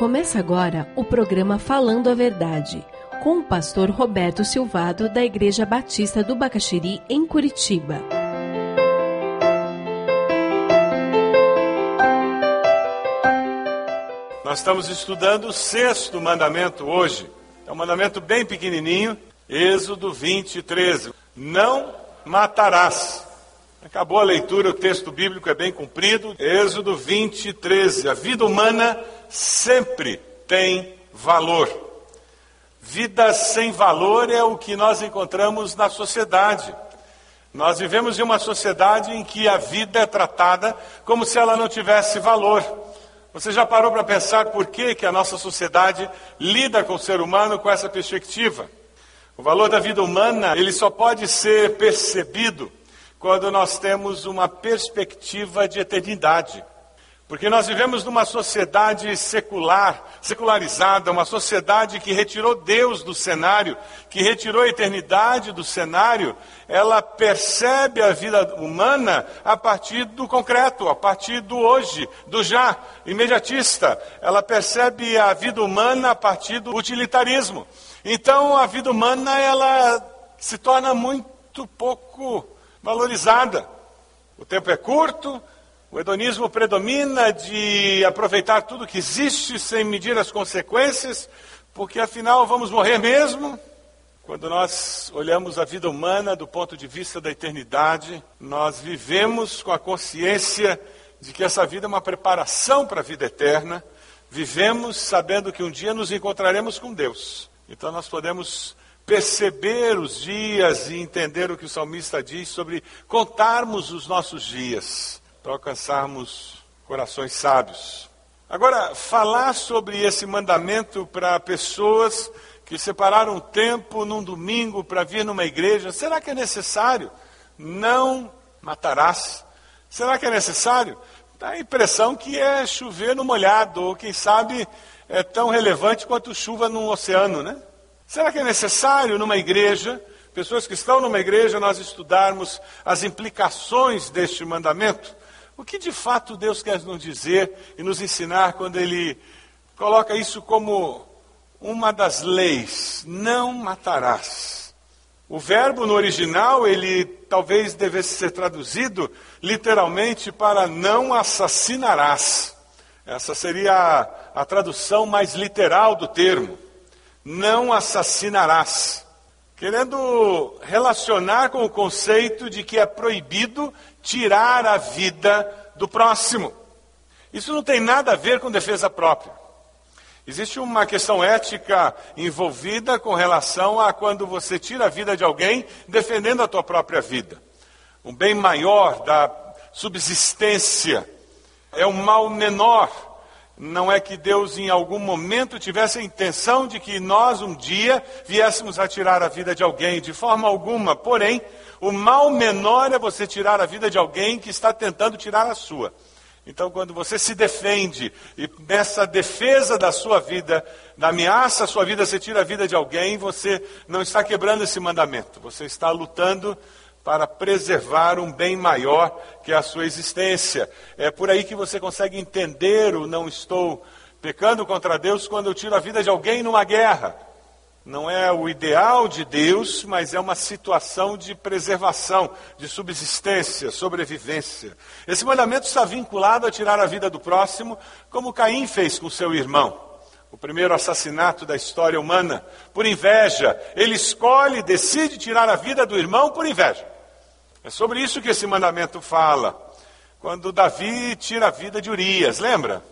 Começa agora o programa Falando a Verdade, com o pastor Roberto Silvado, da Igreja Batista do Bacaxiri, em Curitiba. Nós estamos estudando o sexto mandamento hoje. É um mandamento bem pequenininho, Êxodo 20, 13. Não matarás. Acabou a leitura, o texto bíblico é bem comprido. Êxodo 20, 13. A vida humana sempre tem valor. Vida sem valor é o que nós encontramos na sociedade. Nós vivemos em uma sociedade em que a vida é tratada como se ela não tivesse valor. Você já parou para pensar por que, que a nossa sociedade lida com o ser humano com essa perspectiva? O valor da vida humana, ele só pode ser percebido quando nós temos uma perspectiva de eternidade. Porque nós vivemos numa sociedade secular, secularizada, uma sociedade que retirou Deus do cenário, que retirou a eternidade do cenário. Ela percebe a vida humana a partir do concreto, a partir do hoje, do já, imediatista. Ela percebe a vida humana a partir do utilitarismo. Então a vida humana ela se torna muito pouco valorizada. O tempo é curto, o hedonismo predomina de aproveitar tudo que existe sem medir as consequências, porque afinal vamos morrer mesmo. Quando nós olhamos a vida humana do ponto de vista da eternidade, nós vivemos com a consciência de que essa vida é uma preparação para a vida eterna. Vivemos sabendo que um dia nos encontraremos com Deus. Então nós podemos perceber os dias e entender o que o salmista diz sobre contarmos os nossos dias para alcançarmos corações sábios. Agora, falar sobre esse mandamento para pessoas que separaram tempo num domingo para vir numa igreja, será que é necessário? Não matarás. Será que é necessário? Dá a impressão que é chover no molhado, ou quem sabe é tão relevante quanto chuva num oceano, né? Será que é necessário numa igreja, pessoas que estão numa igreja, nós estudarmos as implicações deste mandamento? O que de fato Deus quer nos dizer e nos ensinar quando Ele coloca isso como uma das leis: não matarás. O verbo no original, ele talvez devesse ser traduzido literalmente para não assassinarás. Essa seria a, a tradução mais literal do termo. Não assassinarás querendo relacionar com o conceito de que é proibido tirar a vida do próximo. Isso não tem nada a ver com defesa própria. Existe uma questão ética envolvida com relação a quando você tira a vida de alguém defendendo a tua própria vida. Um bem maior da subsistência é um mal menor não é que Deus em algum momento tivesse a intenção de que nós um dia viéssemos a tirar a vida de alguém, de forma alguma. Porém, o mal menor é você tirar a vida de alguém que está tentando tirar a sua. Então, quando você se defende e nessa defesa da sua vida, na ameaça à sua vida, você tira a vida de alguém, você não está quebrando esse mandamento, você está lutando para preservar um bem maior que a sua existência. É por aí que você consegue entender o não estou pecando contra Deus quando eu tiro a vida de alguém numa guerra. Não é o ideal de Deus, mas é uma situação de preservação, de subsistência, sobrevivência. Esse mandamento está vinculado a tirar a vida do próximo, como Caim fez com seu irmão. O primeiro assassinato da história humana, por inveja. Ele escolhe, decide tirar a vida do irmão por inveja. É sobre isso que esse mandamento fala. Quando Davi tira a vida de Urias, lembra?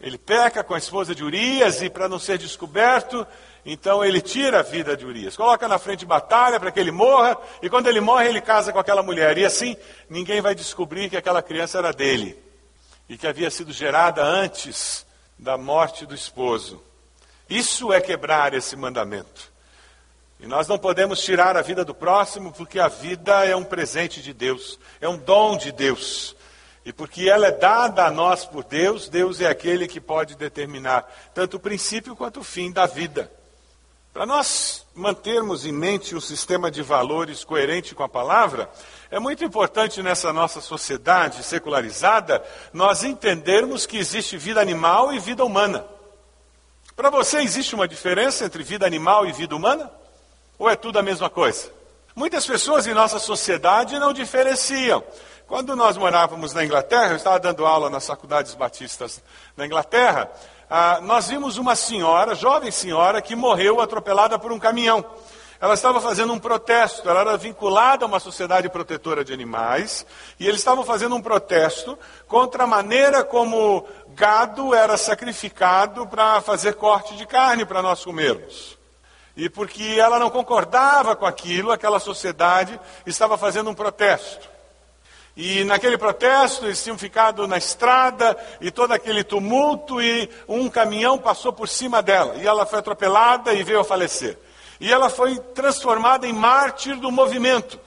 Ele peca com a esposa de Urias e, para não ser descoberto, então ele tira a vida de Urias. Coloca na frente de batalha para que ele morra, e quando ele morre, ele casa com aquela mulher. E assim, ninguém vai descobrir que aquela criança era dele e que havia sido gerada antes da morte do esposo. Isso é quebrar esse mandamento. E nós não podemos tirar a vida do próximo, porque a vida é um presente de Deus, é um dom de Deus. E porque ela é dada a nós por Deus, Deus é aquele que pode determinar tanto o princípio quanto o fim da vida. Para nós mantermos em mente um sistema de valores coerente com a palavra, é muito importante nessa nossa sociedade secularizada nós entendermos que existe vida animal e vida humana. Para você, existe uma diferença entre vida animal e vida humana? Ou é tudo a mesma coisa? Muitas pessoas em nossa sociedade não diferenciam. Quando nós morávamos na Inglaterra, eu estava dando aula nas faculdades batistas na Inglaterra, ah, nós vimos uma senhora, jovem senhora, que morreu atropelada por um caminhão. Ela estava fazendo um protesto, ela era vinculada a uma sociedade protetora de animais, e eles estavam fazendo um protesto contra a maneira como gado era sacrificado para fazer corte de carne para nós comermos. E porque ela não concordava com aquilo, aquela sociedade estava fazendo um protesto. E naquele protesto eles tinham ficado na estrada e todo aquele tumulto e um caminhão passou por cima dela e ela foi atropelada e veio a falecer. E ela foi transformada em mártir do movimento.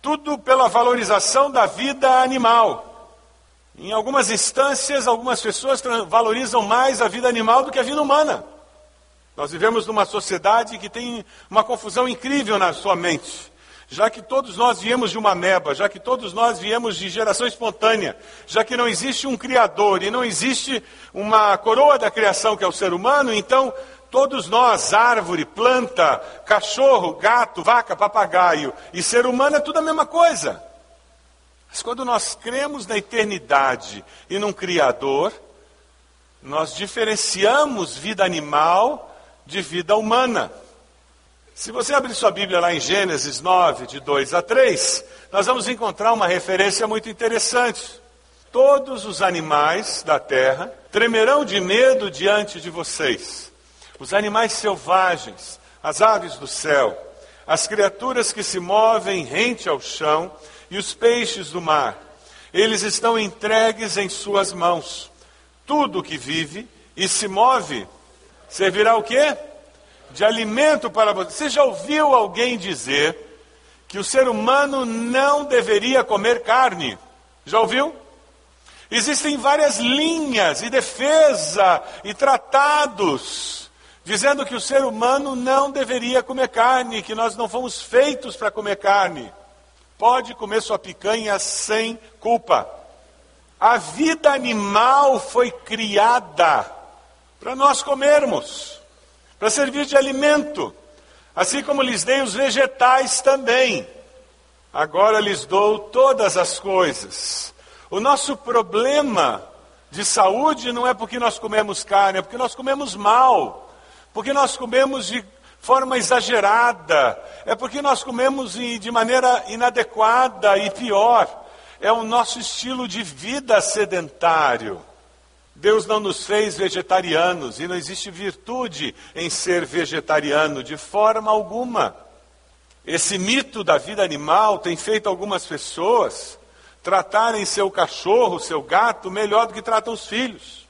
Tudo pela valorização da vida animal. Em algumas instâncias, algumas pessoas valorizam mais a vida animal do que a vida humana. Nós vivemos numa sociedade que tem uma confusão incrível na sua mente. Já que todos nós viemos de uma meba, já que todos nós viemos de geração espontânea, já que não existe um criador e não existe uma coroa da criação que é o ser humano, então Todos nós, árvore, planta, cachorro, gato, vaca, papagaio e ser humano é tudo a mesma coisa. Mas quando nós cremos na eternidade e num Criador, nós diferenciamos vida animal de vida humana. Se você abrir sua Bíblia lá em Gênesis 9, de 2 a 3, nós vamos encontrar uma referência muito interessante. Todos os animais da terra tremerão de medo diante de vocês os animais selvagens, as aves do céu, as criaturas que se movem rente ao chão e os peixes do mar. Eles estão entregues em suas mãos. Tudo que vive e se move servirá o quê? De alimento para você. Você já ouviu alguém dizer que o ser humano não deveria comer carne? Já ouviu? Existem várias linhas e defesa e tratados dizendo que o ser humano não deveria comer carne, que nós não fomos feitos para comer carne. Pode comer sua picanha sem culpa. A vida animal foi criada para nós comermos, para servir de alimento, assim como lhes dei os vegetais também. Agora lhes dou todas as coisas. O nosso problema de saúde não é porque nós comemos carne, é porque nós comemos mal. Porque nós comemos de forma exagerada, é porque nós comemos de maneira inadequada e pior, é o nosso estilo de vida sedentário. Deus não nos fez vegetarianos e não existe virtude em ser vegetariano de forma alguma. Esse mito da vida animal tem feito algumas pessoas tratarem seu cachorro, seu gato, melhor do que tratam os filhos.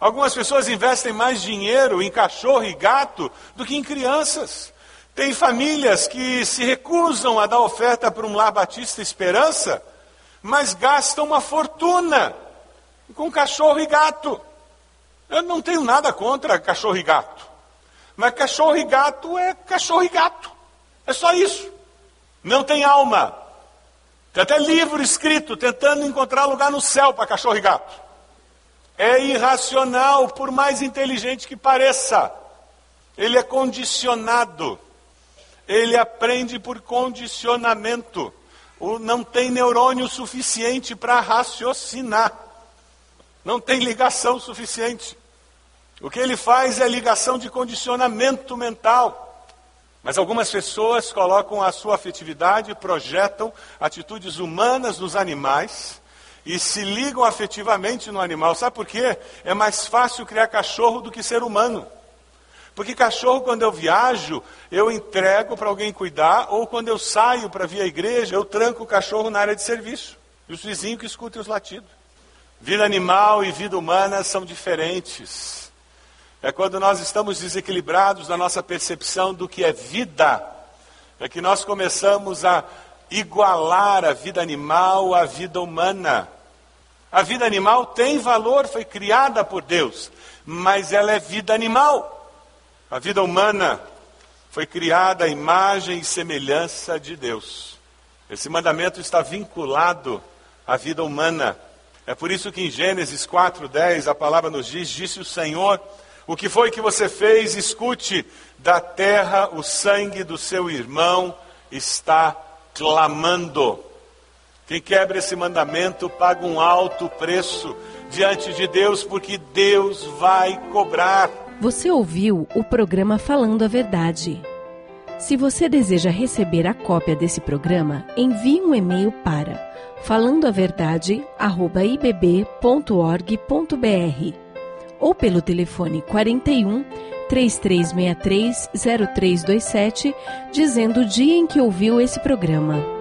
Algumas pessoas investem mais dinheiro em cachorro e gato do que em crianças. Tem famílias que se recusam a dar oferta para um lar batista esperança, mas gastam uma fortuna com cachorro e gato. Eu não tenho nada contra cachorro e gato. Mas cachorro e gato é cachorro e gato. É só isso. Não tem alma. Tem até livro escrito tentando encontrar lugar no céu para cachorro e gato. É irracional, por mais inteligente que pareça. Ele é condicionado. Ele aprende por condicionamento. Não tem neurônio suficiente para raciocinar. Não tem ligação suficiente. O que ele faz é ligação de condicionamento mental. Mas algumas pessoas colocam a sua afetividade, projetam atitudes humanas nos animais e se ligam afetivamente no animal. Sabe por quê? É mais fácil criar cachorro do que ser humano. Porque cachorro, quando eu viajo, eu entrego para alguém cuidar, ou quando eu saio para vir à igreja, eu tranco o cachorro na área de serviço. E os vizinhos que escutem os latidos. Vida animal e vida humana são diferentes. É quando nós estamos desequilibrados na nossa percepção do que é vida, é que nós começamos a igualar a vida animal à vida humana. A vida animal tem valor, foi criada por Deus, mas ela é vida animal. A vida humana foi criada à imagem e semelhança de Deus. Esse mandamento está vinculado à vida humana. É por isso que em Gênesis 4:10 a palavra nos diz: Disse o Senhor: O que foi que você fez? Escute: da terra o sangue do seu irmão está clamando. Quem quebra esse mandamento paga um alto preço diante de Deus, porque Deus vai cobrar. Você ouviu o programa Falando a Verdade. Se você deseja receber a cópia desse programa, envie um e-mail para falandoaverdade@ibb.org.br ou pelo telefone 41 3363 0327, dizendo o dia em que ouviu esse programa.